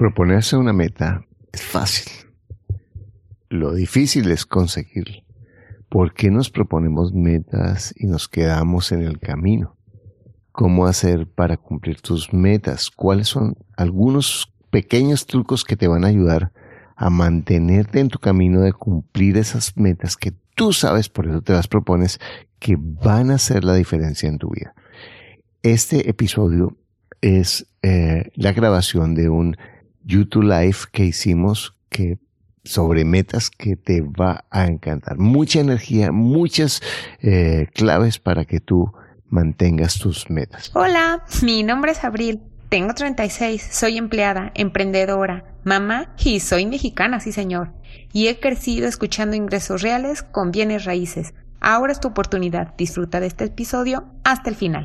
Proponerse una meta es fácil. Lo difícil es conseguirlo. ¿Por qué nos proponemos metas y nos quedamos en el camino? ¿Cómo hacer para cumplir tus metas? ¿Cuáles son algunos pequeños trucos que te van a ayudar a mantenerte en tu camino de cumplir esas metas que tú sabes, por eso te las propones, que van a hacer la diferencia en tu vida? Este episodio es eh, la grabación de un YouTube Live que hicimos que sobre metas que te va a encantar. Mucha energía, muchas eh, claves para que tú mantengas tus metas. Hola, mi nombre es Abril. Tengo 36, soy empleada, emprendedora, mamá y soy mexicana, sí señor. Y he crecido escuchando ingresos reales con bienes raíces. Ahora es tu oportunidad. Disfruta de este episodio hasta el final.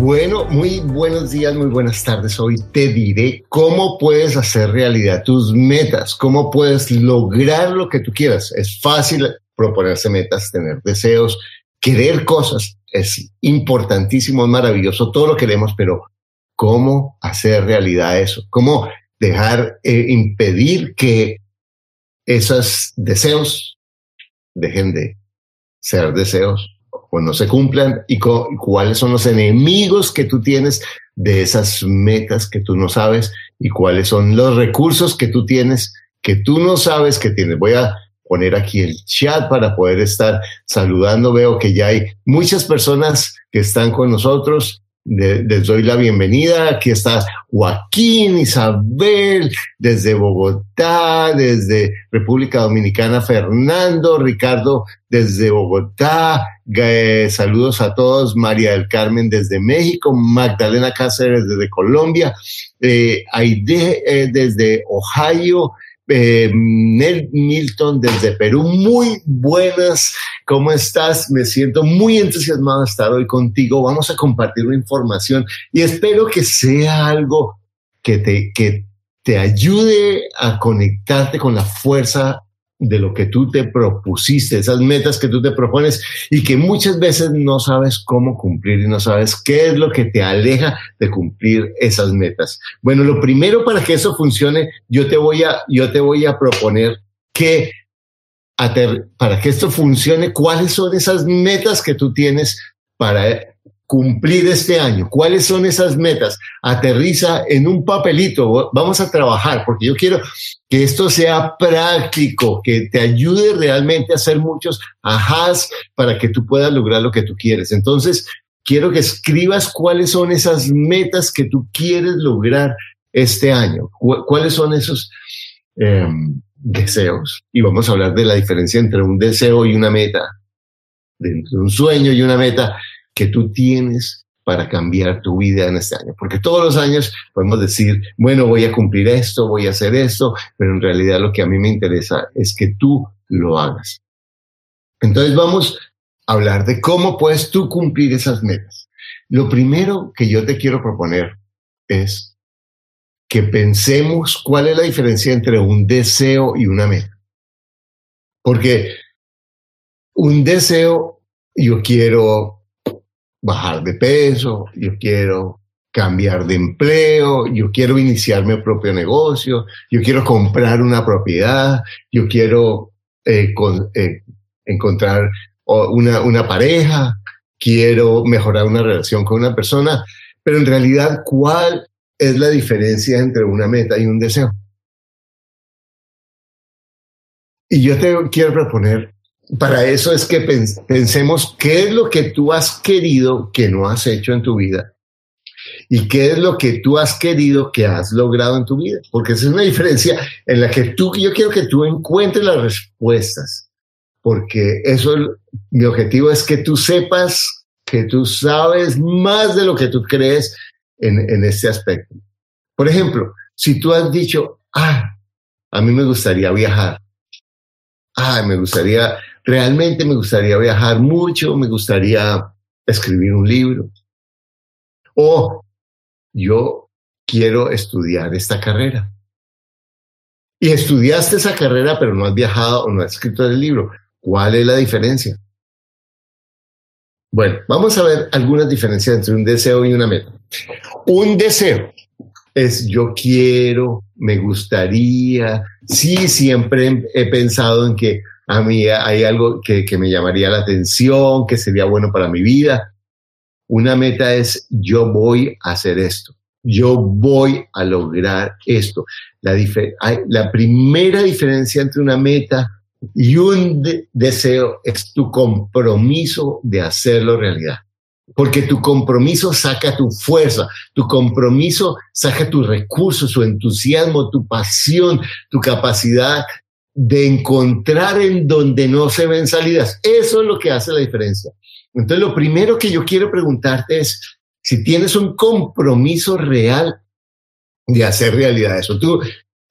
Bueno, muy buenos días, muy buenas tardes. Hoy te diré cómo puedes hacer realidad tus metas, cómo puedes lograr lo que tú quieras. Es fácil proponerse metas, tener deseos, querer cosas. Es importantísimo, es maravilloso, todo lo queremos, pero ¿cómo hacer realidad eso? ¿Cómo dejar, eh, impedir que esos deseos dejen de ser deseos o no se cumplan y cuáles son los enemigos que tú tienes de esas metas que tú no sabes y cuáles son los recursos que tú tienes que tú no sabes que tienes. Voy a poner aquí el chat para poder estar saludando. Veo que ya hay muchas personas que están con nosotros les doy la bienvenida. Aquí está Joaquín, Isabel, desde Bogotá, desde República Dominicana, Fernando, Ricardo, desde Bogotá. Saludos a todos. María del Carmen desde México, Magdalena Cáceres desde Colombia, eh, Aide eh, desde Ohio, eh, Nel Milton desde Perú. Muy buenas, ¿cómo estás? Me siento muy entusiasmado de estar hoy contigo. Vamos a compartir una información y espero que sea algo que te, que te ayude a conectarte con la fuerza de lo que tú te propusiste, esas metas que tú te propones y que muchas veces no sabes cómo cumplir y no sabes qué es lo que te aleja de cumplir esas metas. Bueno, lo primero para que eso funcione, yo te voy a, yo te voy a proponer que para que esto funcione, cuáles son esas metas que tú tienes para cumplir este año? ¿Cuáles son esas metas? Aterriza en un papelito. Vamos a trabajar porque yo quiero que esto sea práctico, que te ayude realmente a hacer muchos ajás para que tú puedas lograr lo que tú quieres. Entonces, quiero que escribas cuáles son esas metas que tú quieres lograr este año. ¿Cuáles son esos em, deseos? Y vamos a hablar de la diferencia entre un deseo y una meta, entre un sueño y una meta que tú tienes para cambiar tu vida en este año. Porque todos los años podemos decir, bueno, voy a cumplir esto, voy a hacer esto, pero en realidad lo que a mí me interesa es que tú lo hagas. Entonces vamos a hablar de cómo puedes tú cumplir esas metas. Lo primero que yo te quiero proponer es que pensemos cuál es la diferencia entre un deseo y una meta. Porque un deseo, yo quiero bajar de peso, yo quiero cambiar de empleo, yo quiero iniciar mi propio negocio, yo quiero comprar una propiedad, yo quiero eh, eh, encontrar una, una pareja, quiero mejorar una relación con una persona, pero en realidad, ¿cuál es la diferencia entre una meta y un deseo? Y yo te quiero proponer para eso es que pensemos qué es lo que tú has querido que no has hecho en tu vida y qué es lo que tú has querido que has logrado en tu vida, porque esa es una diferencia en la que tú, yo quiero que tú encuentres las respuestas, porque eso, mi objetivo es que tú sepas que tú sabes más de lo que tú crees en, en este aspecto. Por ejemplo, si tú has dicho, ah, a mí me gustaría viajar, ah, me gustaría, realmente me gustaría viajar mucho, me gustaría escribir un libro, o yo quiero estudiar esta carrera. Y estudiaste esa carrera, pero no has viajado o no has escrito el libro. ¿Cuál es la diferencia? Bueno, vamos a ver algunas diferencias entre un deseo y una meta. Un deseo es yo quiero, me gustaría, sí, siempre he pensado en que a mí hay algo que, que me llamaría la atención, que sería bueno para mi vida. Una meta es yo voy a hacer esto, yo voy a lograr esto. La, la primera diferencia entre una meta y un deseo es tu compromiso de hacerlo realidad. Porque tu compromiso saca tu fuerza, tu compromiso saca tus recursos, tu entusiasmo, tu pasión, tu capacidad de encontrar en donde no se ven salidas. Eso es lo que hace la diferencia. Entonces, lo primero que yo quiero preguntarte es si tienes un compromiso real de hacer realidad eso. Tú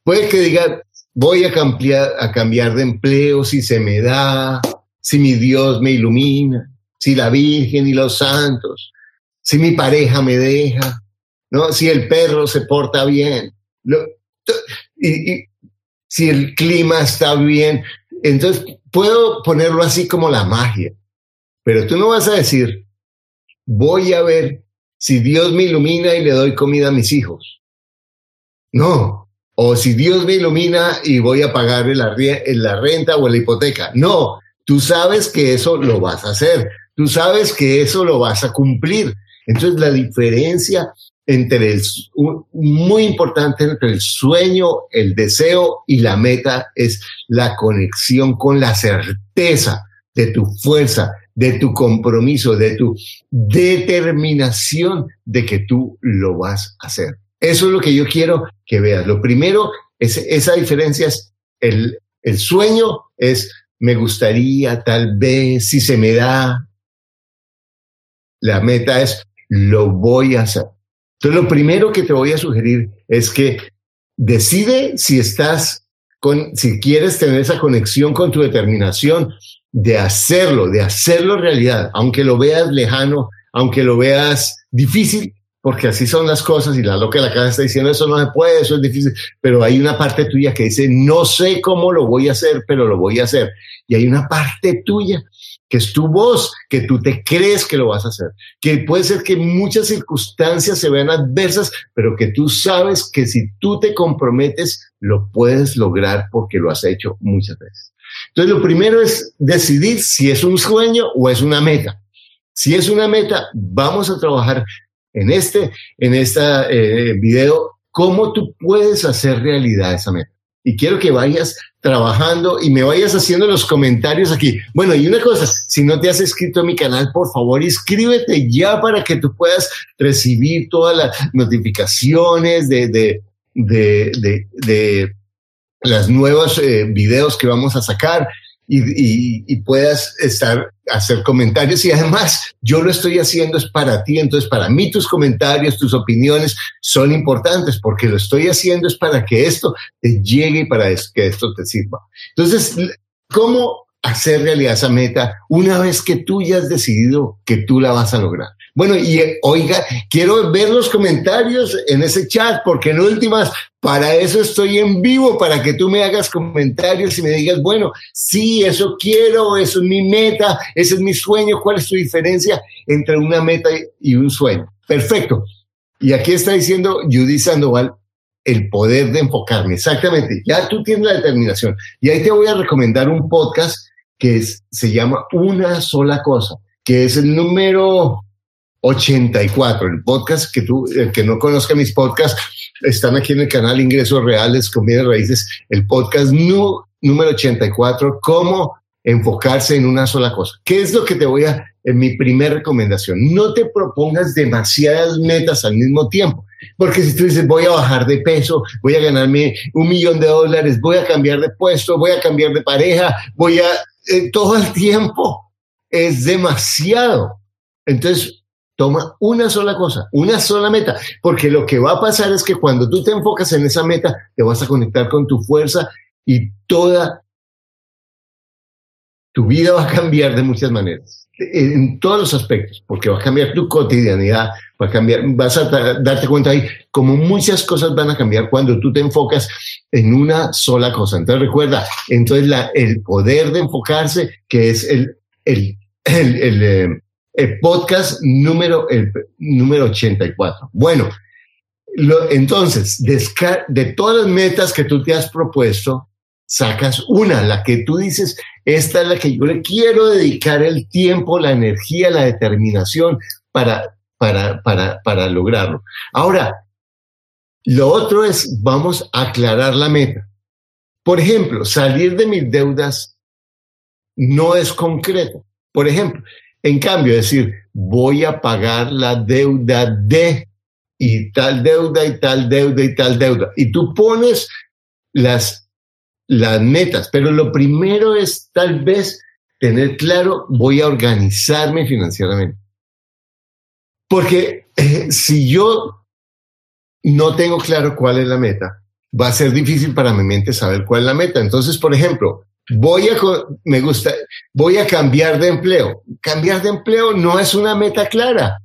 puedes que digas, voy a cambiar, a cambiar de empleo si se me da, si mi Dios me ilumina, si la Virgen y los santos, si mi pareja me deja, ¿no? si el perro se porta bien, y, si el clima está bien. Entonces, puedo ponerlo así como la magia, pero tú no vas a decir, voy a ver si Dios me ilumina y le doy comida a mis hijos. No, o si Dios me ilumina y voy a pagar la, la renta o la hipoteca. No, tú sabes que eso lo vas a hacer, tú sabes que eso lo vas a cumplir. Entonces la diferencia entre el, muy importante entre el sueño, el deseo y la meta es la conexión con la certeza de tu fuerza, de tu compromiso, de tu determinación de que tú lo vas a hacer. Eso es lo que yo quiero que veas. Lo primero, es, esa diferencia es el, el sueño, es me gustaría, tal vez, si se me da. La meta es lo voy a hacer. Entonces, lo primero que te voy a sugerir es que decide si estás con, si quieres tener esa conexión con tu determinación de hacerlo, de hacerlo realidad, aunque lo veas lejano, aunque lo veas difícil, porque así son las cosas y la loca de la casa está diciendo eso no se puede, eso es difícil, pero hay una parte tuya que dice no sé cómo lo voy a hacer, pero lo voy a hacer. Y hay una parte tuya que es tu voz, que tú te crees que lo vas a hacer, que puede ser que muchas circunstancias se vean adversas, pero que tú sabes que si tú te comprometes, lo puedes lograr porque lo has hecho muchas veces. Entonces, lo primero es decidir si es un sueño o es una meta. Si es una meta, vamos a trabajar en este, en esta eh, video, cómo tú puedes hacer realidad esa meta. Y quiero que vayas trabajando y me vayas haciendo los comentarios aquí. Bueno, y una cosa, si no te has inscrito a mi canal, por favor, inscríbete ya para que tú puedas recibir todas las notificaciones de, de, de, de, las nuevos eh, videos que vamos a sacar y, puedas estar, hacer comentarios. Y además, yo lo estoy haciendo es para ti. Entonces, para mí tus comentarios, tus opiniones son importantes porque lo estoy haciendo es para que esto te llegue y para que esto te sirva. Entonces, ¿cómo hacer realidad esa meta una vez que tú ya has decidido que tú la vas a lograr? Bueno, y eh, oiga, quiero ver los comentarios en ese chat, porque en últimas, para eso estoy en vivo, para que tú me hagas comentarios y me digas, bueno, sí, eso quiero, eso es mi meta, ese es mi sueño, ¿cuál es tu diferencia entre una meta y un sueño? Perfecto. Y aquí está diciendo Judy Sandoval, el poder de enfocarme. Exactamente, ya tú tienes la determinación. Y ahí te voy a recomendar un podcast que se llama Una sola cosa, que es el número 84, el podcast que tú, el que no conozca mis podcasts, están aquí en el canal Ingresos Reales Bienes Raíces, el podcast número 84, cómo enfocarse en una sola cosa. ¿Qué es lo que te voy a, en mi primera recomendación? No te propongas demasiadas metas al mismo tiempo, porque si tú dices, voy a bajar de peso, voy a ganarme un millón de dólares, voy a cambiar de puesto, voy a cambiar de pareja, voy a, eh, todo el tiempo es demasiado. Entonces, toma una sola cosa, una sola meta, porque lo que va a pasar es que cuando tú te enfocas en esa meta, te vas a conectar con tu fuerza y toda tu vida va a cambiar de muchas maneras, en todos los aspectos, porque va a cambiar tu cotidianidad, va a cambiar, vas a darte cuenta ahí, como muchas cosas van a cambiar cuando tú te enfocas en una sola cosa. Entonces recuerda, entonces el poder de enfocarse, que es el, el, el, el, eh, podcast número, el, número 84. Bueno, entonces, de todas las metas que tú te has propuesto, sacas una, la que tú dices, esta es la que yo le quiero dedicar el tiempo, la energía, la determinación para, para, para, para lograrlo. Ahora, lo otro es, vamos a aclarar la meta. Por ejemplo, salir de mis deudas no es concreto. Por ejemplo, en cambio, decir, voy a pagar la deuda de y tal deuda y tal deuda y tal deuda. Y tú pones las las metas, pero lo primero es tal vez tener claro, voy a organizarme financieramente. Porque eh, si yo no tengo claro cuál es la meta, va a ser difícil para mi mente saber cuál es la meta. Entonces, por ejemplo, voy a, me gusta, voy a cambiar de empleo. Cambiar de empleo no es una meta clara.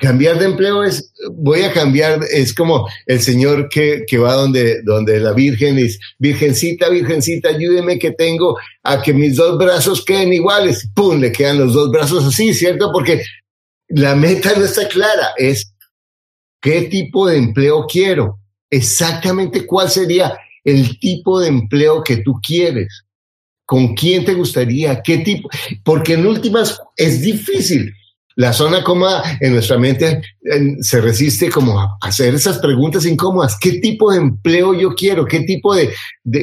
Cambiar de empleo es, voy a cambiar, es como el señor que, que va donde, donde la Virgen es, Virgencita, Virgencita, ayúdeme que tengo a que mis dos brazos queden iguales. ¡Pum! Le quedan los dos brazos así, ¿cierto? Porque la meta no está clara, es qué tipo de empleo quiero, exactamente cuál sería el tipo de empleo que tú quieres, con quién te gustaría, qué tipo, porque en últimas es difícil la zona cómoda en nuestra mente se resiste como a hacer esas preguntas incómodas. ¿Qué tipo de empleo yo quiero? ¿Qué tipo de,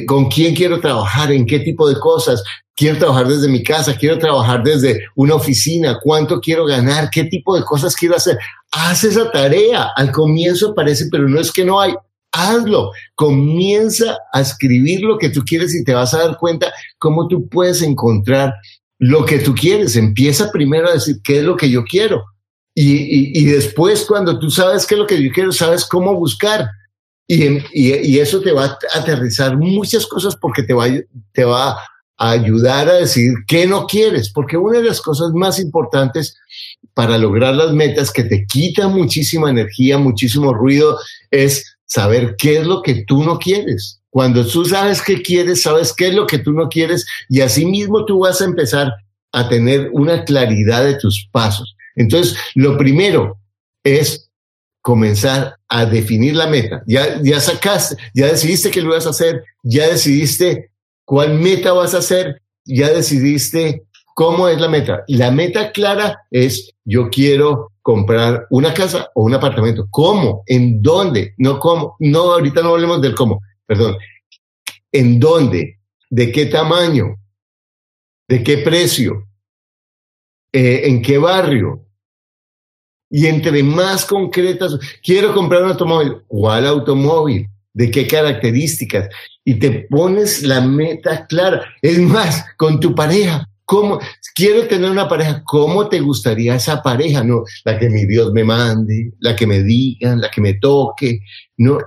con quién quiero trabajar? ¿En qué tipo de cosas? Quiero trabajar desde mi casa, quiero trabajar desde una oficina, cuánto quiero ganar, qué tipo de cosas quiero hacer. Haz esa tarea. Al comienzo parece, pero no es que no hay. Hazlo. Comienza a escribir lo que tú quieres y te vas a dar cuenta cómo tú puedes encontrar lo que tú quieres. Empieza primero a decir qué es lo que yo quiero. Y, después, cuando tú sabes qué es lo que yo quiero, sabes cómo buscar. Y, y, eso te va a aterrizar muchas cosas porque te va, te va a ayudar a decir qué no quieres. Porque una de las cosas más importantes para lograr las metas que te quita muchísima energía, muchísimo ruido, es saber qué es lo que tú no quieres. Cuando tú sabes qué quieres, sabes qué es lo que tú no quieres y así mismo tú vas a empezar a tener una claridad de tus pasos. Entonces, lo primero es comenzar a definir la meta. Ya, ya sacaste, ya decidiste qué lo vas a hacer, ya decidiste cuál meta vas a hacer, ya decidiste cómo es la meta. La meta clara es yo quiero comprar una casa o un apartamento. ¿Cómo? ¿En dónde? No cómo. No, ahorita no hablemos del cómo perdón, ¿en dónde? ¿De qué tamaño? ¿De qué precio? Eh, ¿En qué barrio? Y entre más concretas, quiero comprar un automóvil. ¿Cuál automóvil? ¿De qué características? Y te pones la meta clara. Es más, con tu pareja. ¿Cómo? Quiero tener una pareja. ¿Cómo te gustaría esa pareja? No, la que mi Dios me mande, la que me diga, la que me toque. No,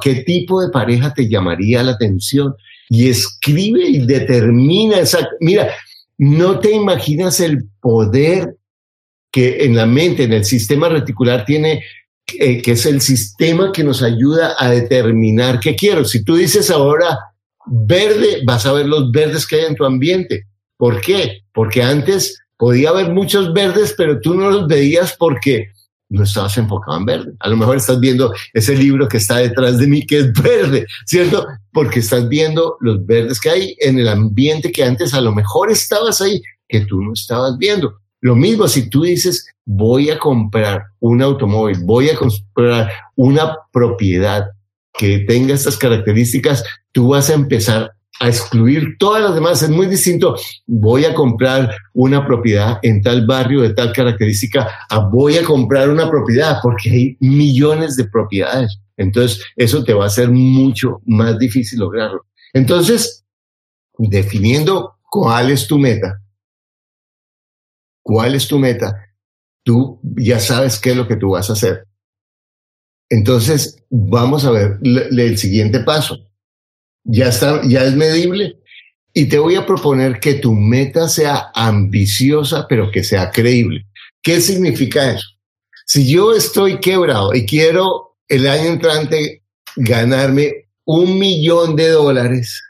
¿qué tipo de pareja te llamaría la atención? Y escribe y determina esa. Mira, no te imaginas el poder que en la mente, en el sistema reticular tiene eh, que es el sistema que nos ayuda a determinar qué quiero. Si tú dices ahora verde, vas a ver los verdes que hay en tu ambiente. ¿Por qué? Porque antes podía haber muchos verdes, pero tú no los veías porque no estabas enfocado en verde. A lo mejor estás viendo ese libro que está detrás de mí que es verde, ¿cierto? Porque estás viendo los verdes que hay en el ambiente que antes a lo mejor estabas ahí, que tú no estabas viendo. Lo mismo si tú dices, voy a comprar un automóvil, voy a comprar una propiedad que tenga estas características, tú vas a empezar a excluir todas las demás. Es muy distinto. Voy a comprar una propiedad en tal barrio de tal característica a voy a comprar una propiedad porque hay millones de propiedades. Entonces, eso te va a hacer mucho más difícil lograrlo. Entonces, definiendo cuál es tu meta, cuál es tu meta, tú ya sabes qué es lo que tú vas a hacer. Entonces, vamos a ver el siguiente paso. Ya está, ya es medible. Y te voy a proponer que tu meta sea ambiciosa, pero que sea creíble. ¿Qué significa eso? Si yo estoy quebrado y quiero el año entrante ganarme un millón de dólares,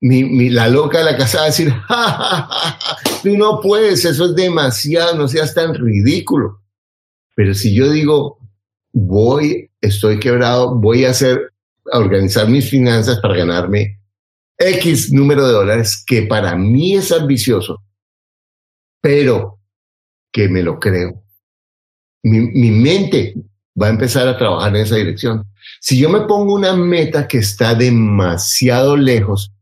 mi, la loca de la casa va a decir, tú no puedes, eso es demasiado, no seas tan ridículo. Pero si yo digo, voy, estoy quebrado, voy a hacer, organizar mis finanzas para ganarme X número de dólares, que para mí es ambicioso, pero que me lo creo. Mi, mi mente va a empezar a trabajar en esa dirección. Si yo me pongo una meta que está demasiado lejos,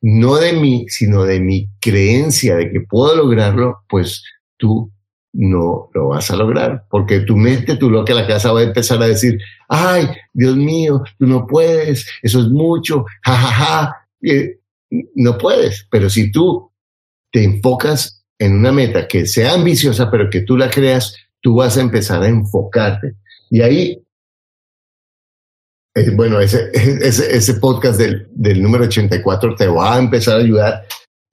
no de mí, sino de mi creencia de que puedo lograrlo, pues tú no lo vas a lograr, porque tu mente, tu loca la casa va a empezar a decir, ay, Dios mío, tú no puedes, eso es mucho, jajaja, eh, no puedes, pero si tú te enfocas en una meta que sea ambiciosa, pero que tú la creas, tú vas a empezar a enfocarte. Y ahí eh, bueno, ese, ese, ese podcast del, del, número 84 te va a empezar a ayudar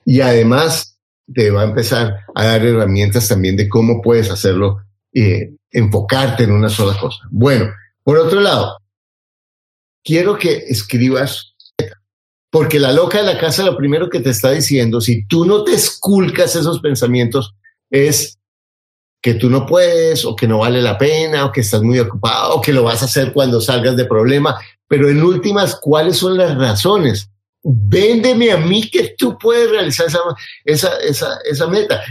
y además te va a empezar a dar herramientas también de cómo puedes hacerlo, eh, enfocarte en una sola cosa. Bueno, por otro lado, quiero que escribas, porque la loca de la casa lo primero que te está diciendo, si tú no te esculcas esos pensamientos, es que tú no puedes o que no vale la pena o que estás muy ocupado o que lo vas a hacer cuando salgas de problema. Pero en últimas, ¿cuáles son las razones? Véndeme a mí que tú puedes realizar esa, esa, esa, esa meta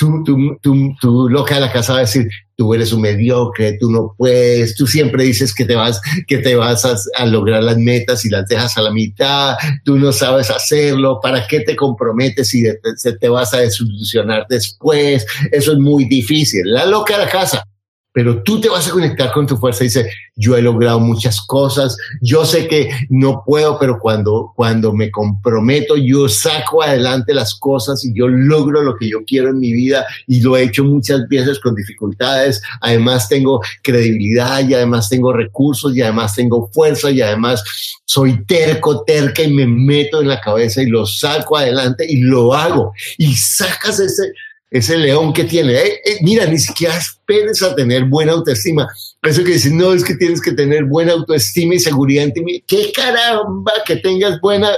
tú, tú, tú, tú loca de la casa va a decir, tú eres un mediocre, tú no puedes, tú siempre dices que te vas, que te vas a, lograr las metas y las dejas a la mitad, tú no sabes hacerlo, ¿para qué te comprometes si te, te vas a desilusionar después? Eso es muy difícil. La loca de la casa pero tú te vas a conectar con tu fuerza y dices, yo he logrado muchas cosas, yo sé que no puedo, pero cuando, cuando me comprometo, yo saco adelante las cosas y yo logro lo que yo quiero en mi vida y lo he hecho muchas veces con dificultades, además tengo credibilidad y además tengo recursos y además tengo fuerza y además soy terco, terca y me meto en la cabeza y lo saco adelante y lo hago y sacas ese ese león que tiene. Eh, eh, mira, ni siquiera esperes a tener buena autoestima. Eso que dicen, no, es que tienes que tener buena autoestima y seguridad en ti. ¿Qué caramba que tengas buena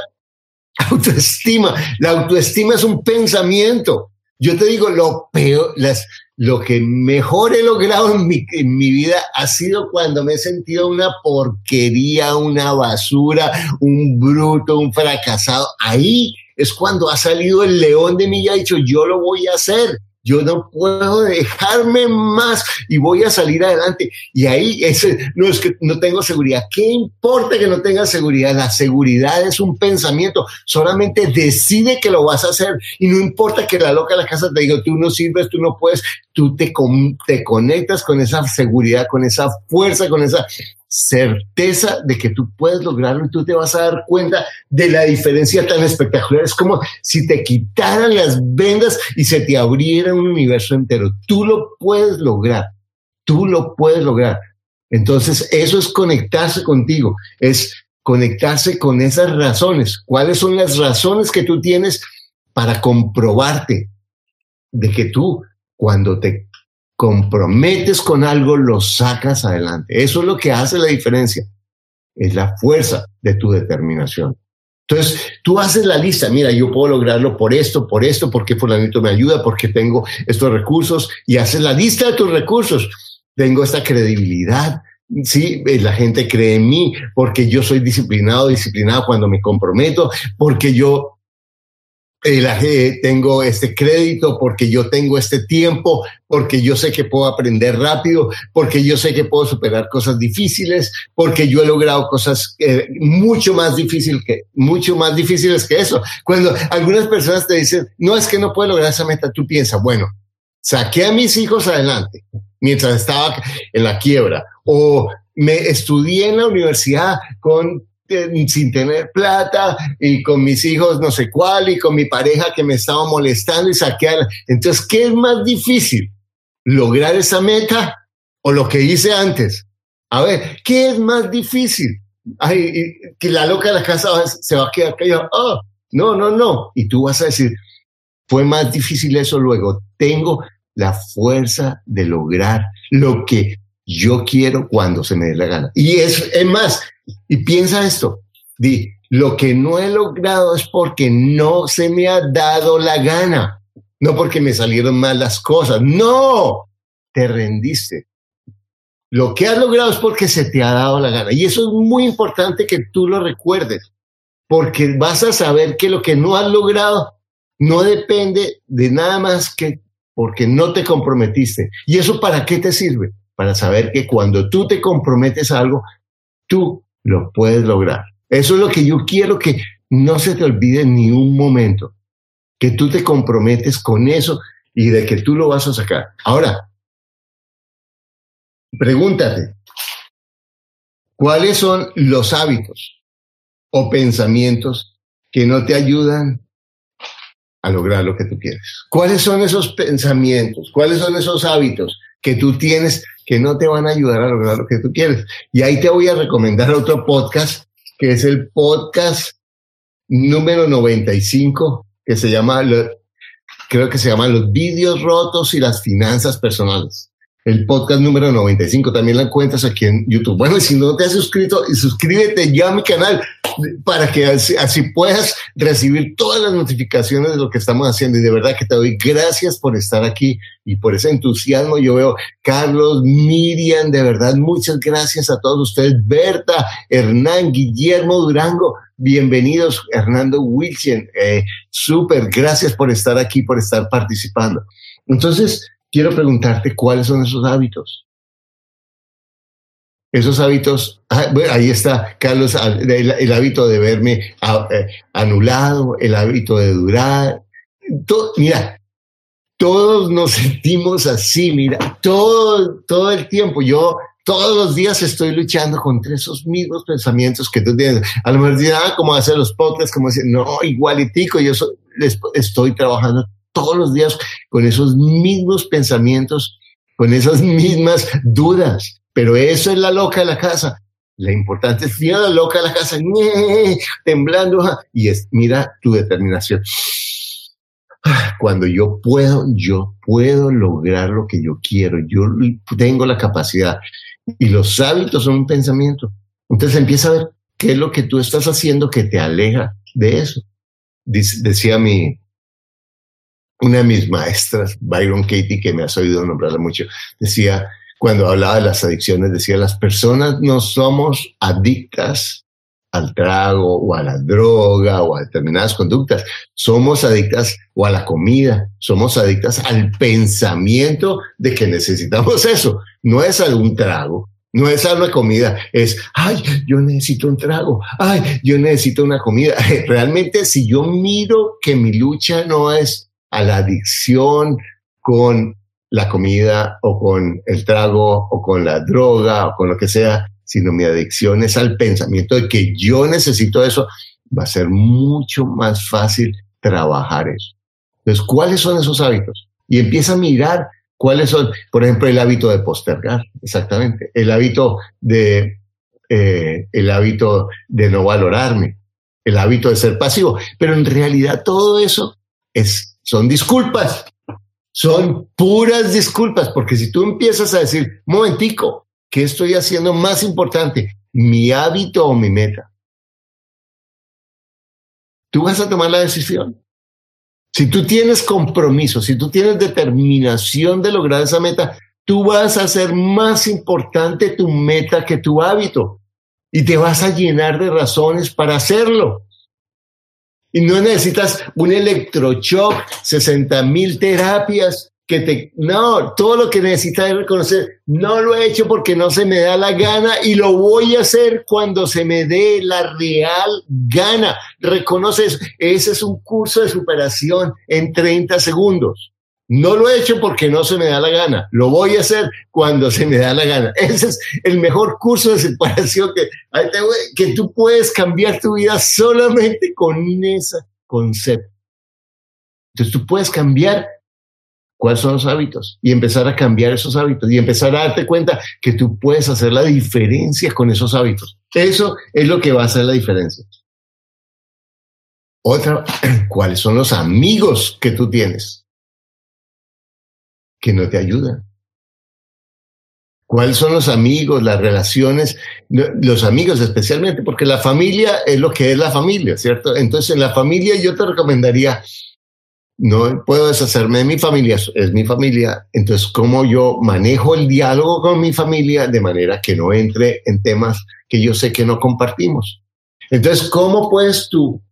autoestima? La autoestima es un pensamiento. Yo te digo, lo peor, las, lo que mejor he logrado en mi, en mi vida ha sido cuando me he sentido una porquería, una basura, un bruto, un fracasado. Ahí es cuando ha salido el león de mí y ha dicho, yo lo voy a hacer. Yo no puedo dejarme más y voy a salir adelante. Y ahí ese, no es que no tengo seguridad. ¿Qué importa que no tengas seguridad? La seguridad es un pensamiento. Solamente decide que lo vas a hacer y no importa que la loca de la casa te diga, tú no sirves, tú no puedes. Tú te, te conectas con esa seguridad, con esa fuerza, con esa certeza de que tú puedes lograrlo y tú te vas a dar cuenta de la diferencia tan espectacular. Es como si te quitaran las vendas y se te abriera un universo entero. Tú lo puedes lograr. Tú lo puedes lograr. Entonces, eso es conectarse contigo, es conectarse con esas razones. ¿Cuáles son las razones que tú tienes para comprobarte de que tú, cuando te comprometes con algo, lo sacas adelante. Eso es lo que hace la diferencia. Es la fuerza de tu determinación. Entonces, tú haces la lista, mira, yo puedo lograrlo por esto, por esto, porque fulanito me ayuda, porque tengo estos recursos, y haces la lista de tus recursos. Tengo esta credibilidad, Sí, eh, la gente cree en mí porque yo soy disciplinado, disciplinado cuando me comprometo, porque yo eh, tengo este crédito, porque yo tengo este tiempo, porque yo sé que puedo aprender rápido, porque yo sé que puedo superar cosas difíciles, porque yo he logrado cosas eh, mucho más difíciles que mucho más difíciles que eso. Cuando algunas personas te dicen, no es que no puedo lograr esa meta, tú piensas, bueno, saqué a mis hijos adelante mientras estaba en la quiebra o me estudié en la universidad con sin tener plata y con mis hijos no sé cuál y con mi pareja que me estaba molestando y saquear. Entonces, ¿qué es más difícil? ¿Lograr esa meta o lo que hice antes? A ver, ¿qué es más difícil? Ay, que la loca de la casa se va a quedar callada. Oh, no, no, no. Y tú vas a decir, fue más difícil eso luego. Tengo la fuerza de lograr lo que yo quiero cuando se me dé la gana. Y es, es más, y piensa esto, di, lo que no he logrado es porque no se me ha dado la gana, no porque me salieron mal las cosas, no, te rendiste. Lo que has logrado es porque se te ha dado la gana. Y eso es muy importante que tú lo recuerdes, porque vas a saber que lo que no has logrado no depende de nada más que porque no te comprometiste. ¿Y eso para qué te sirve? Para saber que cuando tú te comprometes a algo, tú lo puedes lograr. Eso es lo que yo quiero que no se te olvide ni un momento, que tú te comprometes con eso y de que tú lo vas a sacar. Ahora, pregúntate, ¿cuáles son los hábitos o pensamientos que no te ayudan a lograr lo que tú quieres? ¿Cuáles son esos pensamientos? ¿Cuáles son esos hábitos que tú tienes que no te van a ayudar a lograr lo que tú quieres? Y ahí te voy a recomendar otro podcast que es el podcast número 95, que se llama, creo que se llama Los vídeos rotos y las finanzas personales. El podcast número 95 también la encuentras aquí en YouTube. Bueno, si no te has suscrito, suscríbete ya a mi canal para que así, puedas recibir todas las notificaciones de lo que estamos haciendo. Y de verdad que te doy gracias por estar aquí y por ese entusiasmo. Yo veo Carlos, Miriam, de verdad, muchas gracias a todos ustedes. Berta, Hernán, Guillermo Durango, bienvenidos. Hernando Wilson, eh, súper, gracias por estar aquí, por estar participando. Entonces, quiero preguntarte cuáles son esos hábitos esos hábitos, ah, ahí está, Carlos, el, hábito de verme ah, eh, anulado, el hábito de durar. mira, todos nos sentimos así, mira, todo, todo el tiempo. Yo todos los días estoy luchando contra esos mismos pensamientos que tú tienes. A lo mejor dirán, ah, como hacer los podcasts, como decir, no, igualitico, yo estoy trabajando todos los días con esos mismos pensamientos, con esas mismas dudas. Pero eso es la loca de la casa. La importante es mira la loca de la casa, temblando, y es, mira tu determinación. Cuando yo puedo, yo puedo lograr lo que yo quiero. Yo tengo la capacidad. Y los hábitos son un pensamiento. Entonces empieza a ver qué es lo que tú estás haciendo que te aleja de eso. decía mi, una de mis maestras, Byron Katie, que me has oído nombrarla mucho, decía, cuando hablaba de las adicciones, decía, las personas no somos adictas al trago o a la droga o a determinadas conductas. Somos adictas o a la comida, somos adictas al pensamiento de que necesitamos eso. No es algún trago, no es algo de comida, es, ay, yo necesito un trago, ay, yo necesito una comida. Realmente si yo miro que mi lucha no es a la adicción con la comida o con el trago o con la droga o con lo que sea, sino mi adicción es al pensamiento de que yo necesito eso, va a ser mucho más fácil trabajar eso. Entonces, ¿cuáles son esos hábitos? Y empieza a mirar cuáles son, por ejemplo, el hábito de postergar, exactamente, el hábito de, eh, el hábito de no valorarme, el hábito de ser pasivo. Pero en realidad todo eso es, son disculpas son puras disculpas, porque si tú empiezas a decir, momentico, ¿qué estoy haciendo más importante? ¿Mi hábito o mi meta? Tú vas a tomar la decisión. Si tú tienes compromiso, si tú tienes determinación de lograr esa meta, tú vas a hacer más importante tu meta que tu hábito y te vas a llenar de razones para hacerlo. Y no necesitas un electroshock, 60 mil terapias que te... No, todo lo que necesitas es reconocer, no lo he hecho porque no se me da la gana y lo voy a hacer cuando se me dé la real gana. Reconoces, ese es un curso de superación en 30 segundos. No lo he hecho porque no se me da la gana. Lo voy a hacer cuando se me da la gana. Ese es el mejor curso de separación que, que tú puedes cambiar tu vida solamente con ese concepto. Entonces tú puedes cambiar cuáles son los hábitos y empezar a cambiar esos hábitos y empezar a darte cuenta que tú puedes hacer la diferencia con esos hábitos. Eso es lo que va a hacer la diferencia. Otra, ¿cuáles son los amigos que tú tienes que no te ayudan? ¿Cuáles son los amigos, las relaciones, los amigos especialmente? Porque la familia es lo que es la familia, ¿cierto? Entonces, en la familia yo te recomendaría, no puedo deshacerme de mi familia, es mi familia. Entonces, ¿cómo yo manejo el diálogo con mi familia de manera que no entre en temas que yo sé que no compartimos? Entonces, ¿cómo puedes tú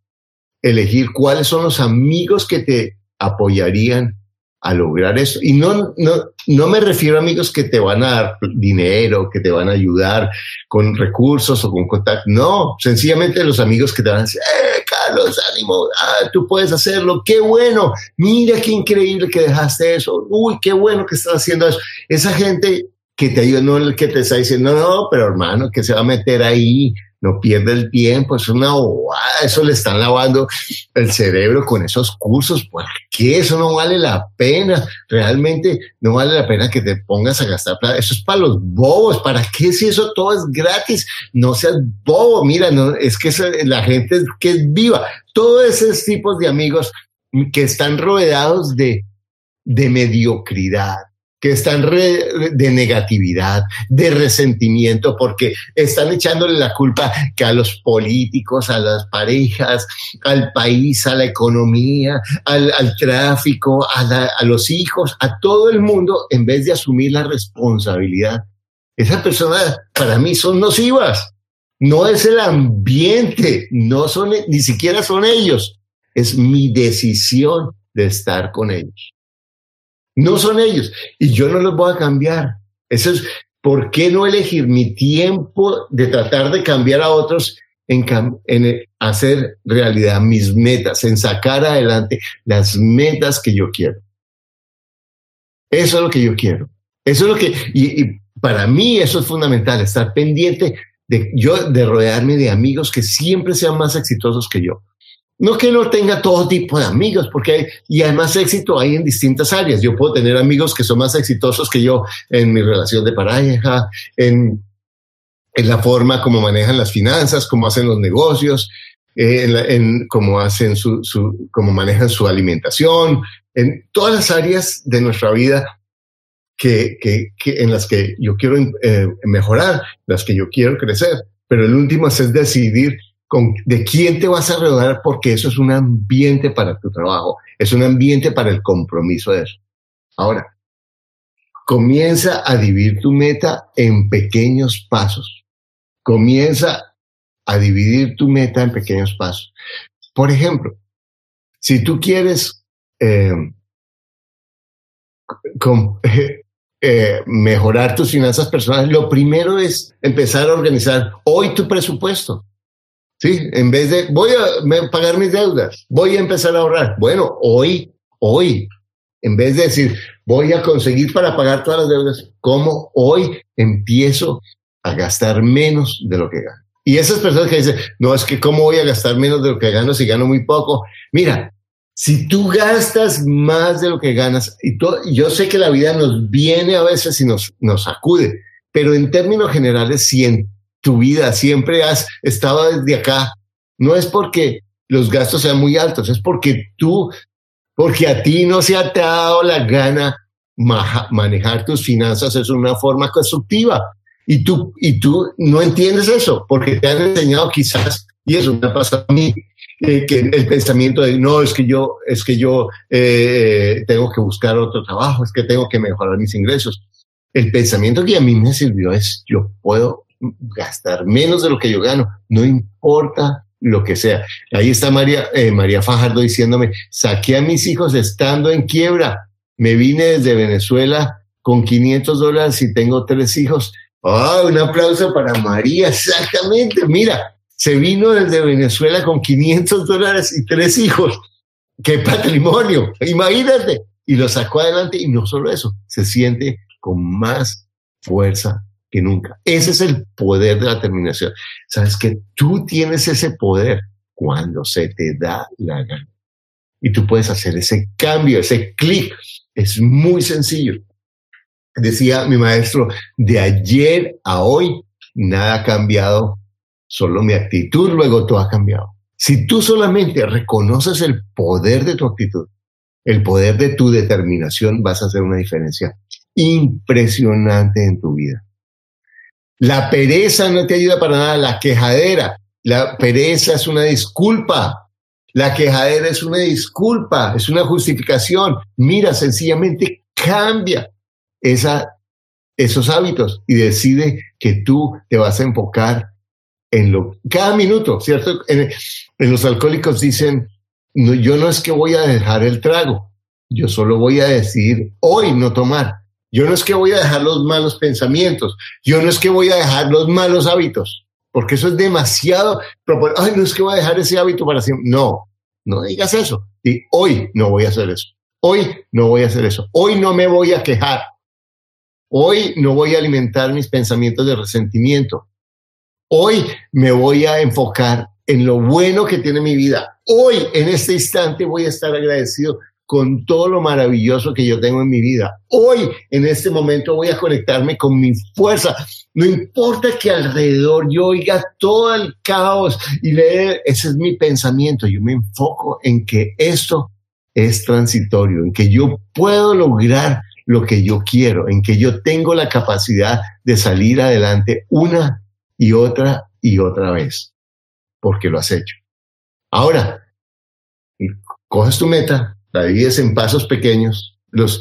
elegir cuáles son los amigos que te apoyarían a lograr eso. Y no, no, no me refiero a amigos que te van a dar dinero, que te van a ayudar con recursos o con contacto. No, sencillamente los amigos que te van a decir, eh, Carlos, ánimo, ah, tú puedes hacerlo, qué bueno, mira qué increíble que dejaste eso, uy, qué bueno que estás haciendo eso. Esa gente que te ayuda, no el que te está diciendo, no, pero hermano, que se va a meter ahí no pierde el tiempo, es una bobada, eso le están lavando el cerebro con esos cursos, ¿por qué? Eso no vale la pena, realmente no vale la pena que te pongas a gastar plata, eso es para los bobos, ¿para qué si eso todo es gratis? No seas bobo, mira, no, es que la gente que es viva, todos esos tipos de amigos que están rodeados de, de mediocridad, que están de negatividad, de resentimiento, porque están echándole la culpa que a los políticos, a las parejas, al país, a la economía, al, tráfico, a, a los hijos, a todo el mundo, en vez de asumir la responsabilidad. Esas personas para mí son nocivas. No es el ambiente, no son, ni siquiera son ellos. Es mi decisión de estar con ellos. No son ellos. Y yo no los voy a cambiar. Eso es, ¿por qué no elegir mi tiempo de tratar de cambiar a otros en, en hacer realidad mis metas, en sacar adelante las metas que yo quiero? Eso es lo que yo quiero. Eso es lo que, y, y para mí eso es fundamental, estar pendiente de yo, de rodearme de amigos que siempre sean más exitosos que yo. No que no tenga todo tipo de amigos, porque hay, y además éxito hay en distintas áreas. Yo puedo tener amigos que son más exitosos que yo en mi relación de pareja, en, la forma como manejan las finanzas, cómo hacen los negocios, eh, en, en, cómo hacen su, su, cómo manejan su alimentación, en todas las áreas de nuestra vida que, que, que en las que yo quiero eh, mejorar, las que yo quiero crecer. Pero el último es decidir de quién te vas a rodear, porque eso es un ambiente para tu trabajo, es un ambiente para el compromiso de eso. Ahora, comienza a dividir tu meta en pequeños pasos. Comienza a dividir tu meta en pequeños pasos. Por ejemplo, si tú quieres eh, eh, mejorar tus finanzas personales, lo primero es empezar a organizar hoy tu presupuesto. Sí, en vez de voy a pagar mis deudas, voy a empezar a ahorrar. Bueno, hoy, hoy, en vez de decir voy a conseguir para pagar todas las deudas, ¿cómo hoy empiezo a gastar menos de lo que gano? Y esas personas que dicen, no, es que cómo voy a gastar menos de lo que gano si gano muy poco. Mira, si tú gastas más de lo que ganas, y yo sé que la vida nos viene a veces y nos, nos sacude, pero en términos generales, si tu vida, siempre has estado desde acá. No es porque los gastos sean muy altos, es porque tú, porque a ti no se ha dado la gana manejar tus finanzas es una forma constructiva. Y tú, y tú no entiendes eso, porque te han enseñado quizás, y eso me ha pasado a mí, eh, que el pensamiento de no, es que yo, es que yo eh, tengo que buscar otro trabajo, es que tengo que mejorar mis ingresos. El pensamiento que a mí me sirvió es yo puedo gastar menos de lo que yo gano, no importa lo que sea. Ahí está María, eh, María Fajardo diciéndome, saqué a mis hijos estando en quiebra, me vine desde Venezuela con 500 dólares y tengo tres hijos. Ah, un aplauso para María, exactamente. Mira, se vino desde Venezuela con 500 dólares y tres hijos. ¡Qué patrimonio! Imagínate. Y lo sacó adelante y no solo eso, se siente con más fuerza que nunca. Ese es el poder de la terminación. Sabes que tú tienes ese poder cuando se te da la gana. Y tú puedes hacer ese cambio, ese clic. Es muy sencillo. Decía mi maestro, de ayer a hoy nada ha cambiado, solo mi actitud, luego todo ha cambiado. Si tú solamente reconoces el poder de tu actitud, el poder de tu determinación, vas a hacer una diferencia impresionante en tu vida. La pereza no te ayuda para nada, la quejadera. La pereza es una disculpa. La quejadera es una disculpa, es una justificación. Mira, sencillamente cambia esa, esos hábitos y decide que tú te vas a enfocar en lo, cada minuto, ¿cierto? En, los alcohólicos dicen, no, yo no es que voy a dejar el trago, yo solo voy a decidir hoy no tomar. Yo no es que voy a dejar los malos pensamientos, yo no es que voy a dejar los malos hábitos, porque eso es demasiado. Ay, no es que voy a dejar ese hábito para siempre. No, no digas eso. Y hoy no voy a hacer eso. Hoy no voy a hacer eso. Hoy no me voy a quejar. Hoy no voy a alimentar mis pensamientos de resentimiento. Hoy me voy a enfocar en lo bueno que tiene mi vida. Hoy, en este instante, voy a estar agradecido con todo lo maravilloso que yo tengo en mi vida. Hoy, en este momento, voy a conectarme con mi fuerza. No importa que alrededor yo oiga todo el caos y leer, ese es mi pensamiento. Yo me enfoco en que esto es transitorio, en que yo puedo lograr lo que yo quiero, en que yo tengo la capacidad de salir adelante una y otra y otra vez, porque lo has hecho. Ahora, coges tu meta, la divides en pasos pequeños. Los,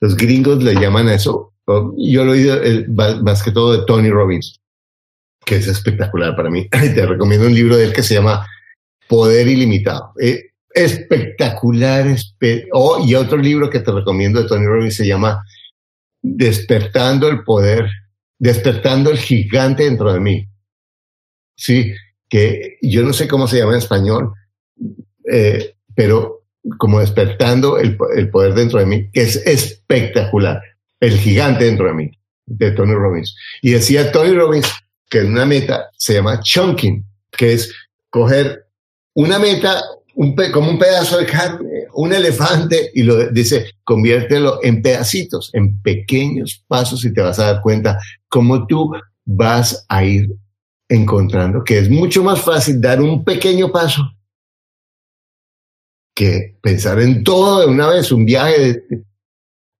los gringos le llaman a eso. Yo lo he oído más que todo de Tony Robbins, que es espectacular para mí. Te recomiendo un libro de él que se llama Poder Ilimitado. Eh, espectacular. oh, y otro libro que te recomiendo de Tony Robbins se llama Despertando el Poder, Despertando el Gigante dentro de mí. Sí, que yo no sé cómo se llama en español, eh, pero como despertando el, el, poder dentro de mí, que es espectacular, el gigante dentro de mí, de Tony Robbins. Y decía Tony Robbins que una meta se llama chunking, que es coger una meta un como un pedazo de carne, un elefante, y lo dice, conviértelo en pedacitos, en pequeños pasos y te vas a dar cuenta cómo tú vas a ir encontrando que es mucho más fácil dar un pequeño paso que pensar en todo de una vez. Un viaje de,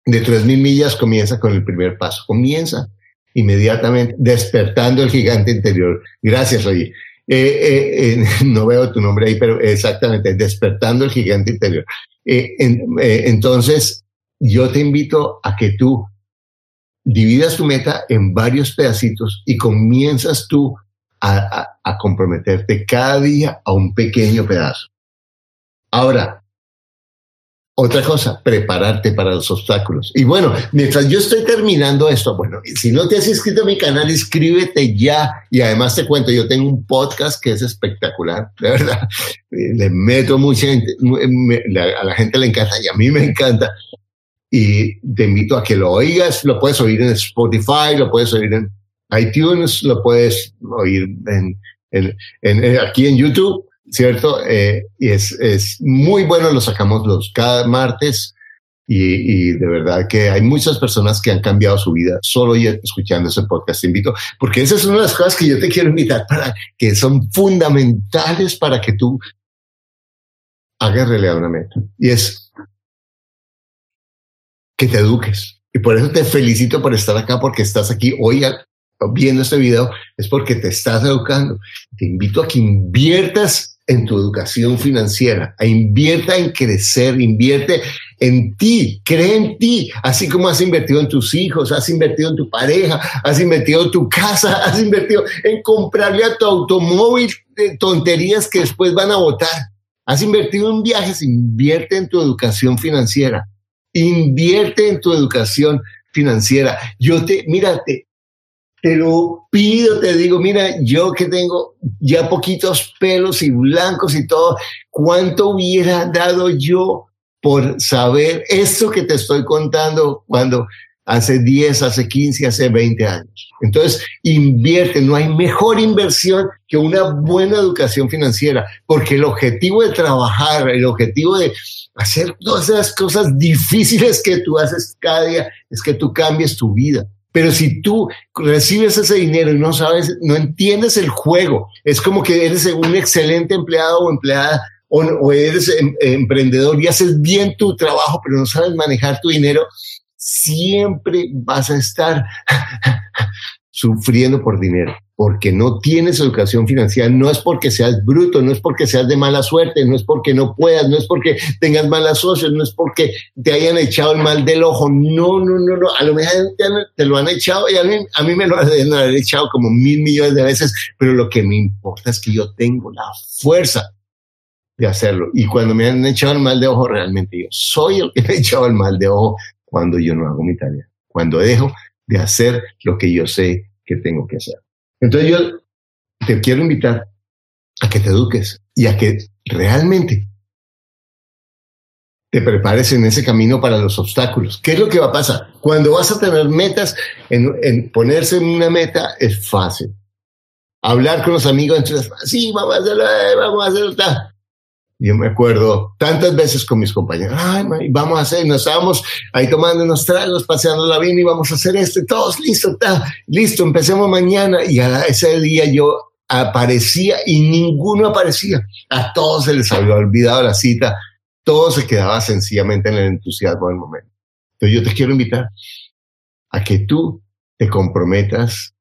de 3.000 millas comienza con el primer paso. Comienza inmediatamente despertando el gigante interior. Gracias, oye. Eh, eh, eh, no veo tu nombre ahí, pero exactamente, despertando el gigante interior. entonces, yo te invito a que tú dividas tu meta en varios pedacitos y comienzas tú a comprometerte cada día a un pequeño pedazo. Ahora, otra cosa, prepararte para los obstáculos. Y bueno, mientras yo estoy terminando esto, bueno, si no te has inscrito a mi canal, inscríbete ya. Y además te cuento, yo tengo un podcast que es espectacular, de verdad. Le meto mucha gente, a la gente le encanta y a mí me encanta. Y te invito a que lo oigas, lo puedes oír en Spotify, lo puedes oír en iTunes, lo puedes oír en, aquí en YouTube ¿cierto? Eh, y es, es muy bueno, lo sacamos los cada martes y, de verdad que hay muchas personas que han cambiado su vida solo escuchando ese podcast. Te invito, porque esa es una de las cosas que yo te quiero invitar para que son fundamentales para que tú hagas realidad una meta. Y es que te eduques. Y por eso te felicito por estar acá, porque estás aquí hoy viendo este video, es porque te estás educando. Te invito a que inviertas en tu educación financiera, a invierta en crecer, invierte en ti, cree en ti, así como has invertido en tus hijos, has invertido en tu pareja, has invertido en tu casa, has invertido en comprarle a tu automóvil tonterías que después van a votar. Has invertido en viajes, invierte en tu educación financiera. Invierte en tu educación financiera. Yo te, mírate, te lo pido, te digo, mira, yo que tengo ya poquitos pelos y blancos y todo, ¿cuánto hubiera dado yo por saber esto que te estoy contando cuando hace 10, hace 15, hace 20 años. Entonces, invierte, no hay mejor inversión que una buena educación financiera, porque el objetivo de trabajar, el objetivo de hacer todas esas cosas difíciles que tú haces cada día es que tú cambies tu vida. Pero si tú recibes ese dinero y no sabes, no entiendes el juego, es como que eres un excelente empleado o empleada o, eres em, emprendedor y haces bien tu trabajo, pero no sabes manejar tu dinero, siempre vas a estar sufriendo por dinero, porque no tienes educación financiera, no es porque seas bruto, no es porque seas de mala suerte, no es porque no puedas, no es porque tengas malas socios, no es porque te hayan echado el mal del ojo, no, no, no, no, a lo mejor te, lo han echado y a mí, a mí me lo han echado como mil millones de veces, pero lo que me importa es que yo tengo la fuerza de hacerlo. Y cuando me han echado el mal de ojo, realmente yo soy el que me ha echado el mal de ojo cuando yo no hago mi tarea, cuando dejo de hacer lo que yo sé que tengo que hacer. Entonces yo te quiero invitar a que te eduques y a que realmente te prepares en ese camino para los obstáculos. ¿Qué es lo que va a pasar? Cuando vas a tener metas, en, ponerse en una meta es fácil. Hablar con los amigos, entonces, sí, vamos a hacerlo, eh, vamos a hacerlo. Yo me acuerdo tantas veces con mis compañeros, ay, vamos a hacer, nos estábamos ahí tomando unos tragos, paseando la vida y vamos a hacer esto, todos listo, está, listo, empecemos mañana. Y a ese día yo aparecía y ninguno aparecía. A todos se les había olvidado la cita, todo se quedaba sencillamente en el entusiasmo del momento. Entonces yo te quiero invitar a que tú te comprometas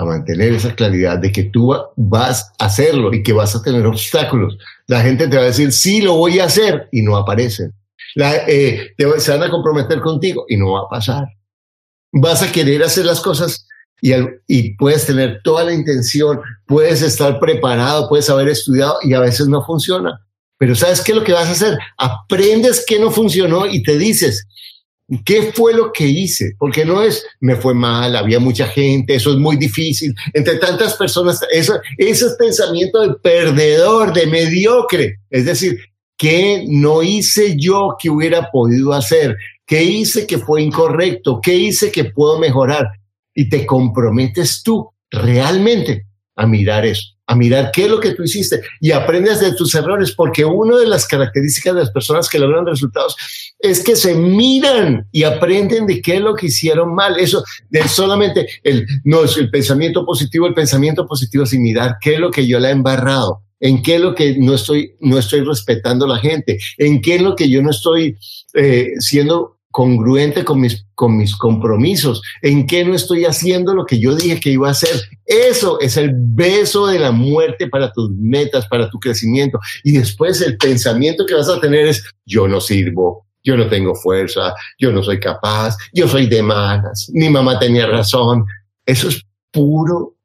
a mantener esa claridad de que tú vas a hacerlo y que vas a tener obstáculos. La gente te va a decir, sí, lo voy a hacer y no aparecen. Eh, se van a comprometer contigo y no va a pasar. Vas a querer hacer las cosas y, y puedes tener toda la intención, puedes estar preparado, puedes haber estudiado y a veces no funciona. Pero ¿sabes qué es lo que vas a hacer? Aprendes que no funcionó y te dices, ¿Qué fue lo que hice? Porque no es, me fue mal, había mucha gente, eso es muy difícil. Entre tantas personas, eso, ese es pensamiento de perdedor, de mediocre. Es decir, ¿qué no hice yo que hubiera podido hacer? ¿Qué hice que fue incorrecto? ¿Qué hice que puedo mejorar? Y te comprometes tú realmente a mirar eso a mirar qué es lo que tú hiciste y aprendes de tus errores, porque una de las características de las personas que logran resultados es que se miran y aprenden de qué es lo que hicieron mal. Eso solamente el, no el pensamiento positivo, el pensamiento positivo sin mirar qué es lo que yo le he embarrado, en qué es lo que no estoy, no estoy respetando a la gente, en qué es lo que yo no estoy eh, siendo congruente con mis, con mis compromisos, en qué no estoy haciendo lo que yo dije que iba a hacer. Eso es el beso de la muerte para tus metas, para tu crecimiento. Y después el pensamiento que vas a tener es, yo no sirvo, yo no tengo fuerza, yo no soy capaz, yo soy de malas, mi mamá tenía razón. Eso es puro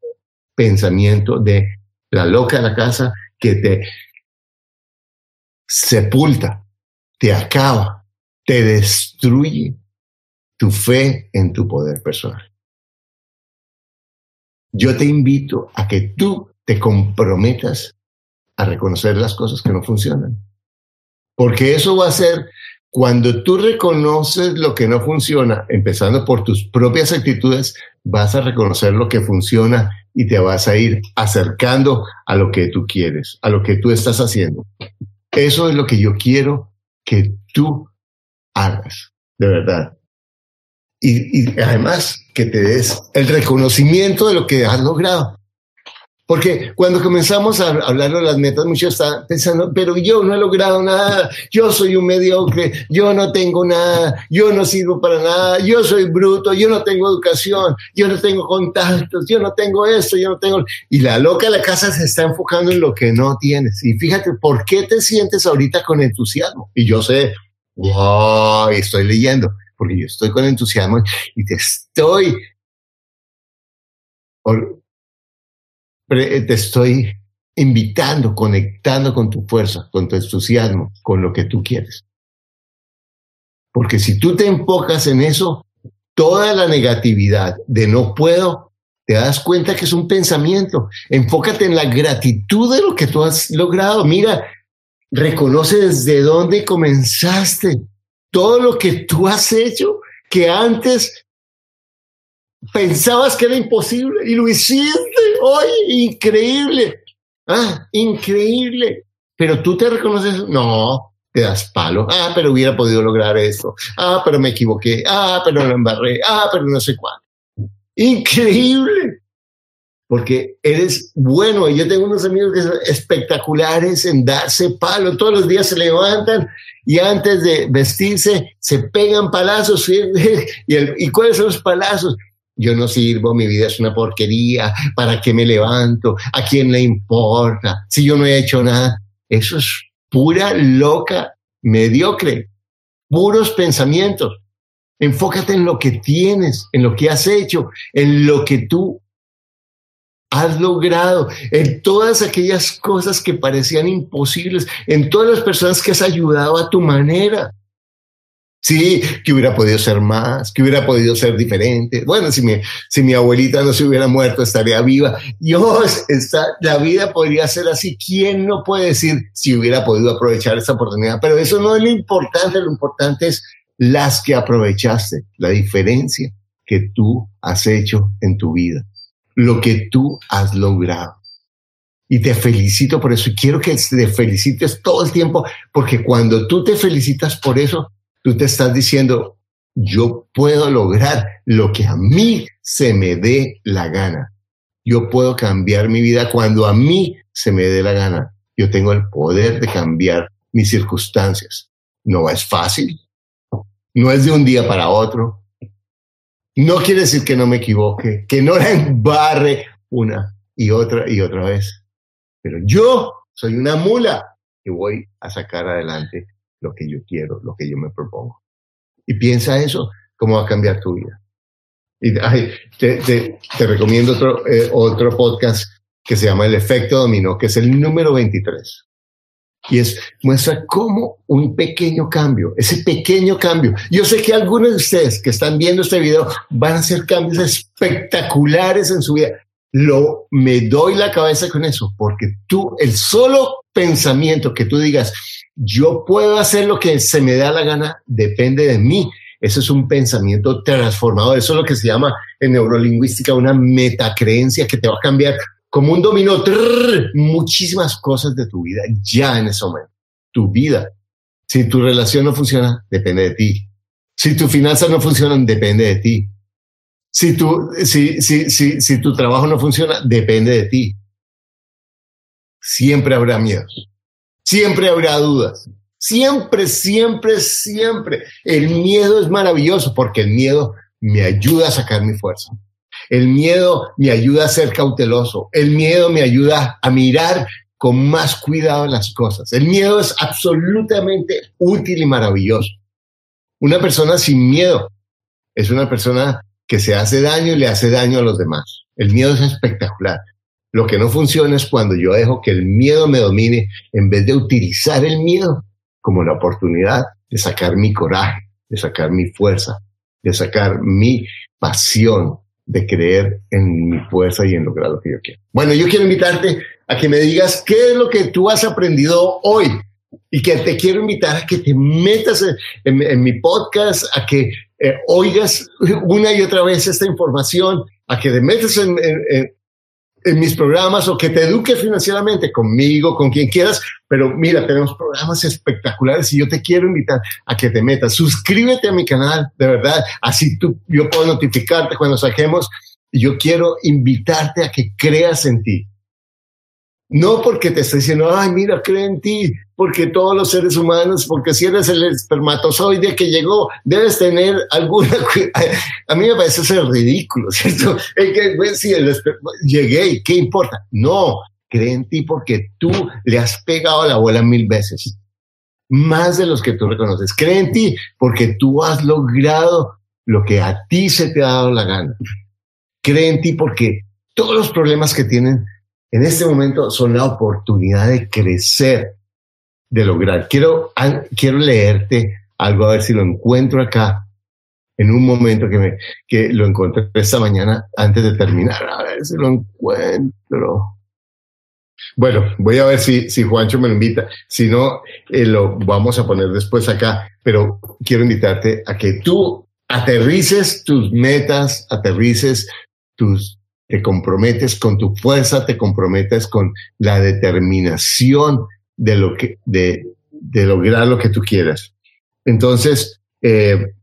pensamiento de la loca de la casa que te sepulta, te acaba te destruye tu fe en tu poder personal. Yo te invito a que tú te comprometas a reconocer las cosas que no funcionan. Porque eso va a ser cuando tú reconoces lo que no funciona, empezando por tus propias actitudes, vas a reconocer lo que funciona y te vas a ir acercando a lo que tú quieres, a lo que tú estás haciendo. Eso es lo que yo quiero que tú hagas, de verdad. Y, además que te des el reconocimiento de lo que has logrado. Porque cuando comenzamos a hablar de las metas, muchos están pensando, pero yo no he logrado nada, yo soy un mediocre, yo no tengo nada, yo no sirvo para nada, yo soy bruto, yo no tengo educación, yo no tengo contactos, yo no tengo esto, yo no tengo... Y la loca de la casa se está enfocando en lo que no tienes. Y fíjate, ¿por qué te sientes ahorita con entusiasmo? Y yo sé, wow, estoy leyendo, porque yo estoy con entusiasmo y te estoy, te estoy invitando, conectando con tu fuerza, con tu entusiasmo, con lo que tú quieres. Porque si tú te enfocas en eso, toda la negatividad de no puedo, te das cuenta que es un pensamiento. Enfócate en la gratitud de lo que tú has logrado. Mira, reconoce desde dónde comenzaste, todo lo que tú has hecho, que antes pensabas que era imposible y lo hiciste. ¡Oye, increíble! Ah, increíble. Pero tú te reconoces, no, te das palo. Ah, pero hubiera podido lograr esto. Ah, pero me equivoqué. Ah, pero lo embarré. Ah, pero no sé cuánto. Increíble. Porque eres bueno. Yo tengo unos amigos que son espectaculares en darse palo. Todos los días se levantan y antes de vestirse se pegan palazos. ¿Y, ¿y cuáles son los palazos? Yo no sirvo, mi vida es una porquería. ¿Para qué me levanto? ¿A quién le importa? Si yo no he hecho nada. Eso es pura loca, mediocre, puros pensamientos. Enfócate en lo que tienes, en lo que has hecho, en lo que tú has logrado, en todas aquellas cosas que parecían imposibles, en todas las personas que has ayudado a tu manera. Sí, que hubiera podido ser más, que hubiera podido ser diferente. Bueno, si mi, abuelita no se hubiera muerto, estaría viva. Dios, está, la vida podría ser así. ¿Quién no puede decir si hubiera podido aprovechar esa oportunidad? Pero eso no es lo importante. Lo importante es las que aprovechaste, la diferencia que tú has hecho en tu vida, lo que tú has logrado. Y te felicito por eso. Y quiero que te felicites todo el tiempo, porque cuando tú te felicitas por eso, Tú te estás diciendo, yo puedo lograr lo que a mí se me dé la gana. Yo puedo cambiar mi vida cuando a mí se me dé la gana. Yo tengo el poder de cambiar mis circunstancias. No es fácil. No es de un día para otro. No quiere decir que no me equivoque, que no la embarre una y otra y otra vez. Pero yo soy una mula que voy a sacar adelante lo que yo quiero, lo que yo me propongo. Y piensa eso, cómo va a cambiar tu vida. Y te, te, recomiendo otro, eh, otro podcast que se llama El Efecto Dominó, que es el número 23. Y es, muestra cómo un pequeño cambio, ese pequeño cambio. Yo sé que algunos de ustedes que están viendo este video van a hacer cambios espectaculares en su vida. Lo, me doy la cabeza con eso, porque tú, el solo pensamiento que tú digas, yo puedo hacer lo que se me da la gana, depende de mí. Eso es un pensamiento transformador. Eso es lo que se llama en neurolingüística una metacreencia que te va a cambiar como un dominó muchísimas cosas de tu vida ya en ese momento. Tu vida. Si tu relación no funciona, depende de ti. Si tu finanzas no funcionan, depende de ti. Si tu, si, si, si, si tu trabajo no funciona, depende de ti. Siempre habrá miedos Siempre habrá dudas. Siempre, siempre, siempre. El miedo es maravilloso porque el miedo me ayuda a sacar mi fuerza. El miedo me ayuda a ser cauteloso. El miedo me ayuda a mirar con más cuidado las cosas. El miedo es absolutamente útil y maravilloso. Una persona sin miedo es una persona que se hace daño y le hace daño a los demás. El miedo es espectacular. Lo que no funciona es cuando yo dejo que el miedo me domine en vez de utilizar el miedo como la oportunidad de sacar mi coraje, de sacar mi fuerza, de sacar mi pasión, de creer en mi fuerza y en lograr lo que yo quiero. Bueno, yo quiero invitarte a que me digas qué es lo que tú has aprendido hoy y que te quiero invitar a que te metas en, mi podcast, a que eh, oigas una y otra vez esta información, a que te metas en, en mis programas o que te eduque financieramente conmigo, con quien quieras. Pero mira, tenemos programas espectaculares y yo te quiero invitar a que te metas. Suscríbete a mi canal, de verdad. Así tú, yo puedo notificarte cuando saquemos. Yo quiero invitarte a que creas en ti. No porque te estoy diciendo, ay, mira, cree en ti, porque todos los seres humanos, porque si eres el espermatozoide que llegó, debes tener alguna... A mí me parece ser ridículo, ¿cierto? Es que, pues, sí, el llegué, ¿qué importa? No, cree en ti porque tú le has pegado la bola mil veces, más de los que tú reconoces. Cree en ti porque tú has logrado lo que a ti se te ha dado la gana. Cree en ti porque todos los problemas que tienen en este momento son la oportunidad de crecer, de lograr. Quiero, quiero leerte algo, a ver si lo encuentro acá, en un momento que, me, que lo encontré esta mañana antes de terminar. A ver si lo encuentro. Bueno, voy a ver si, si Juancho me lo invita. Si no, eh, lo vamos a poner después acá. Pero quiero invitarte a que tú aterrices tus metas, aterrices tus, te comprometes con tu fuerza, te comprometes con la determinación de lo que, de, de lograr lo que tú quieras. Entonces, eh,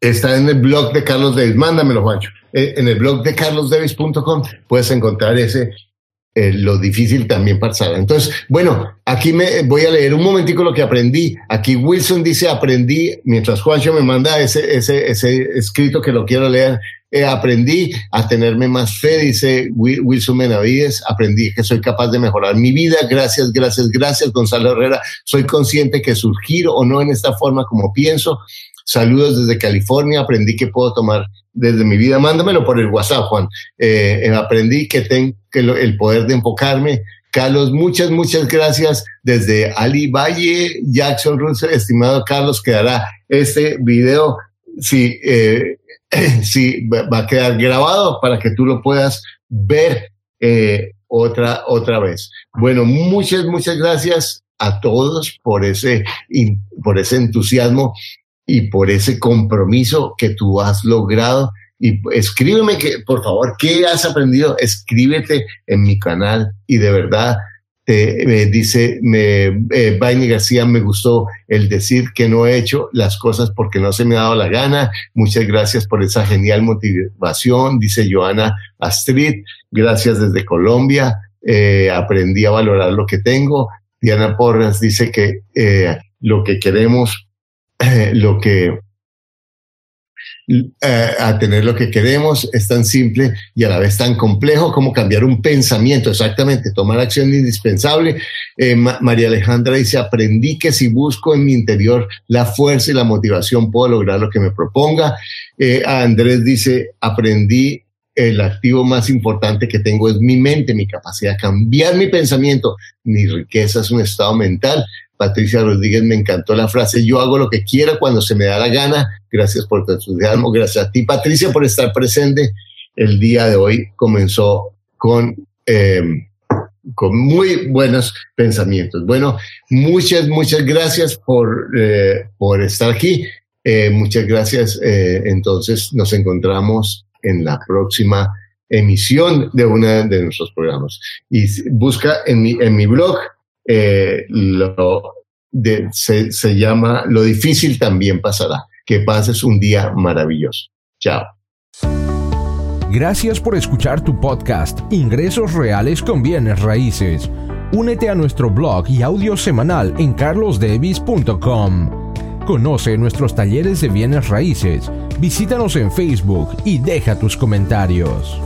está en el blog de Carlos Davis. Mándamelo, Juancho. Eh, en el blog de carlosdavis.com puedes encontrar ese, eh, lo difícil también pasará. Entonces, bueno, aquí me voy a leer un momentico lo que aprendí. Aquí Wilson dice, aprendí, mientras Juancho me manda ese, ese, ese escrito que lo quiero leer, eh, aprendí a tenerme más fe, dice Wilson Menavides, aprendí que soy capaz de mejorar mi vida. Gracias, gracias, gracias, Gonzalo Herrera. Soy consciente que surgir o no en esta forma como pienso. Saludos desde California, aprendí que puedo tomar desde mi vida. Mándamelo por el WhatsApp, Juan. Eh, eh, aprendí que tengo el poder de enfocarme. Carlos, muchas, muchas gracias desde Ali Valle, Jackson Russell, estimado Carlos, quedará este video, si, eh, si va a quedar grabado para que tú lo puedas ver otra, otra vez. Bueno, muchas, muchas gracias a todos por ese, por ese entusiasmo y por ese compromiso que tú has logrado. Y escríbeme que, por favor, ¿qué has aprendido? Escríbete en mi canal y de verdad te me dice me, eh, García, me gustó el decir que no he hecho las cosas porque no se me ha dado la gana. Muchas gracias por esa genial motivación, dice Joana Astrid. Gracias desde Colombia. Eh, aprendí a valorar lo que tengo. Diana Porras dice que eh, lo que queremos lo que eh, a tener lo que queremos es tan simple y a la vez tan complejo como cambiar un pensamiento, exactamente, tomar acción indispensable. Eh, María Alejandra dice, aprendí que si busco en mi interior la fuerza y la motivación puedo lograr lo que me proponga. Eh, Andrés dice, aprendí el activo más importante que tengo es mi mente, mi capacidad de cambiar mi pensamiento. Mi riqueza es un estado mental. Patricia Rodríguez, me encantó la frase, yo hago lo que quiera cuando se me da la gana. Gracias por tu entusiasmo, gracias a ti, Patricia, por estar presente. El día de hoy comenzó con, em, con muy buenos pensamientos. Bueno, muchas, muchas gracias por, eh, por estar aquí. Eh, muchas gracias. Eh, entonces nos encontramos en la próxima emisión de uno de nuestros programas. Y busca en mi, en mi blog eh, lo de, se, se llama Lo difícil también pasará. Que pases un día maravilloso. Chao. Gracias por escuchar tu podcast Ingresos Reales con Bienes Raíces. Únete a nuestro blog y audio semanal en carlosdevis.com. Conoce nuestros talleres de bienes raíces, visítanos en Facebook y deja tus comentarios.